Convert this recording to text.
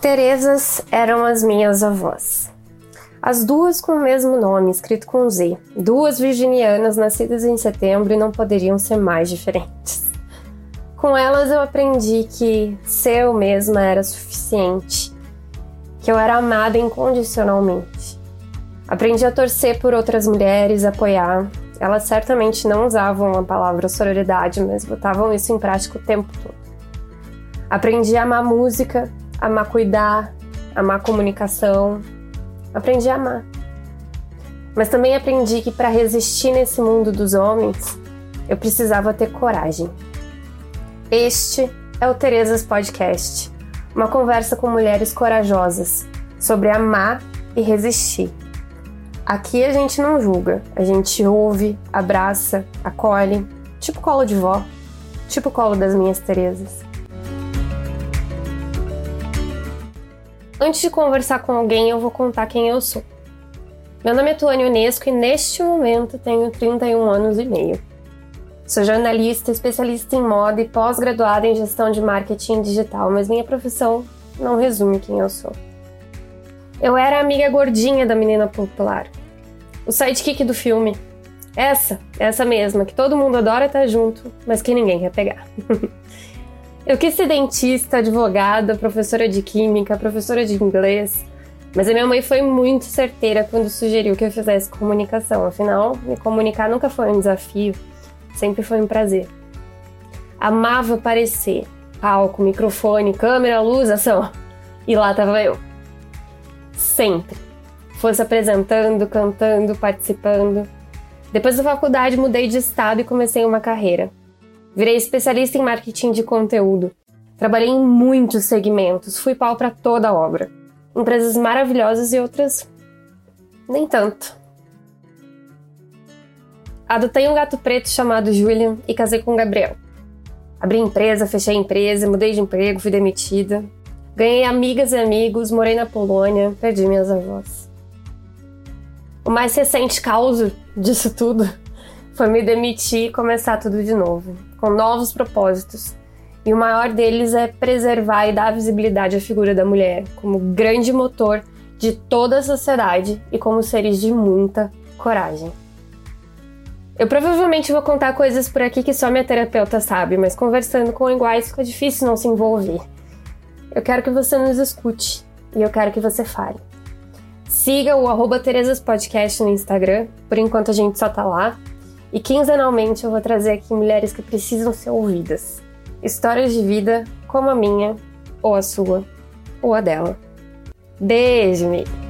Terezas eram as minhas avós. As duas com o mesmo nome, escrito com Z. Duas virginianas nascidas em setembro e não poderiam ser mais diferentes. Com elas eu aprendi que ser eu mesma era suficiente, que eu era amada incondicionalmente. Aprendi a torcer por outras mulheres, apoiar. Elas certamente não usavam a palavra sororidade, mas botavam isso em prática o tempo todo. Aprendi a amar música, amar cuidar, amar comunicação. Aprendi a amar. Mas também aprendi que para resistir nesse mundo dos homens, eu precisava ter coragem. Este é o Terezas Podcast, uma conversa com mulheres corajosas sobre amar e resistir. Aqui a gente não julga, a gente ouve, abraça, acolhe, tipo colo de vó, tipo colo das minhas Terezas. Antes de conversar com alguém, eu vou contar quem eu sou. Meu nome é Tuane Unesco e neste momento tenho 31 anos e meio. Sou jornalista, especialista em moda e pós-graduada em gestão de marketing digital, mas minha profissão não resume quem eu sou. Eu era a amiga gordinha da menina popular, o sidekick do filme. Essa, essa mesma, que todo mundo adora estar junto, mas que ninguém quer pegar. Eu quis ser dentista, advogada, professora de química, professora de inglês, mas a minha mãe foi muito certeira quando sugeriu que eu fizesse comunicação. Afinal, me comunicar nunca foi um desafio, sempre foi um prazer. Amava aparecer, palco, microfone, câmera, luz, ação. E lá tava eu. Sempre. Fosse apresentando, cantando, participando. Depois da faculdade, mudei de estado e comecei uma carreira. Virei especialista em marketing de conteúdo. Trabalhei em muitos segmentos, fui pau para toda a obra. Empresas maravilhosas e outras nem tanto. Adotei um gato preto chamado Julian e casei com Gabriel. Abri empresa, fechei empresa, mudei de emprego, fui demitida. Ganhei amigas e amigos, morei na Polônia, perdi minhas avós. O mais recente causa disso tudo foi me demitir e começar tudo de novo, com novos propósitos. E o maior deles é preservar e dar visibilidade à figura da mulher como grande motor de toda a sociedade e como seres de muita coragem. Eu provavelmente vou contar coisas por aqui que só minha terapeuta sabe, mas conversando com iguais fica difícil não se envolver. Eu quero que você nos escute e eu quero que você fale. Siga o Terezas Podcast no Instagram, por enquanto a gente só tá lá. E quinzenalmente eu vou trazer aqui mulheres que precisam ser ouvidas. Histórias de vida como a minha, ou a sua, ou a dela. Beijo, amiga!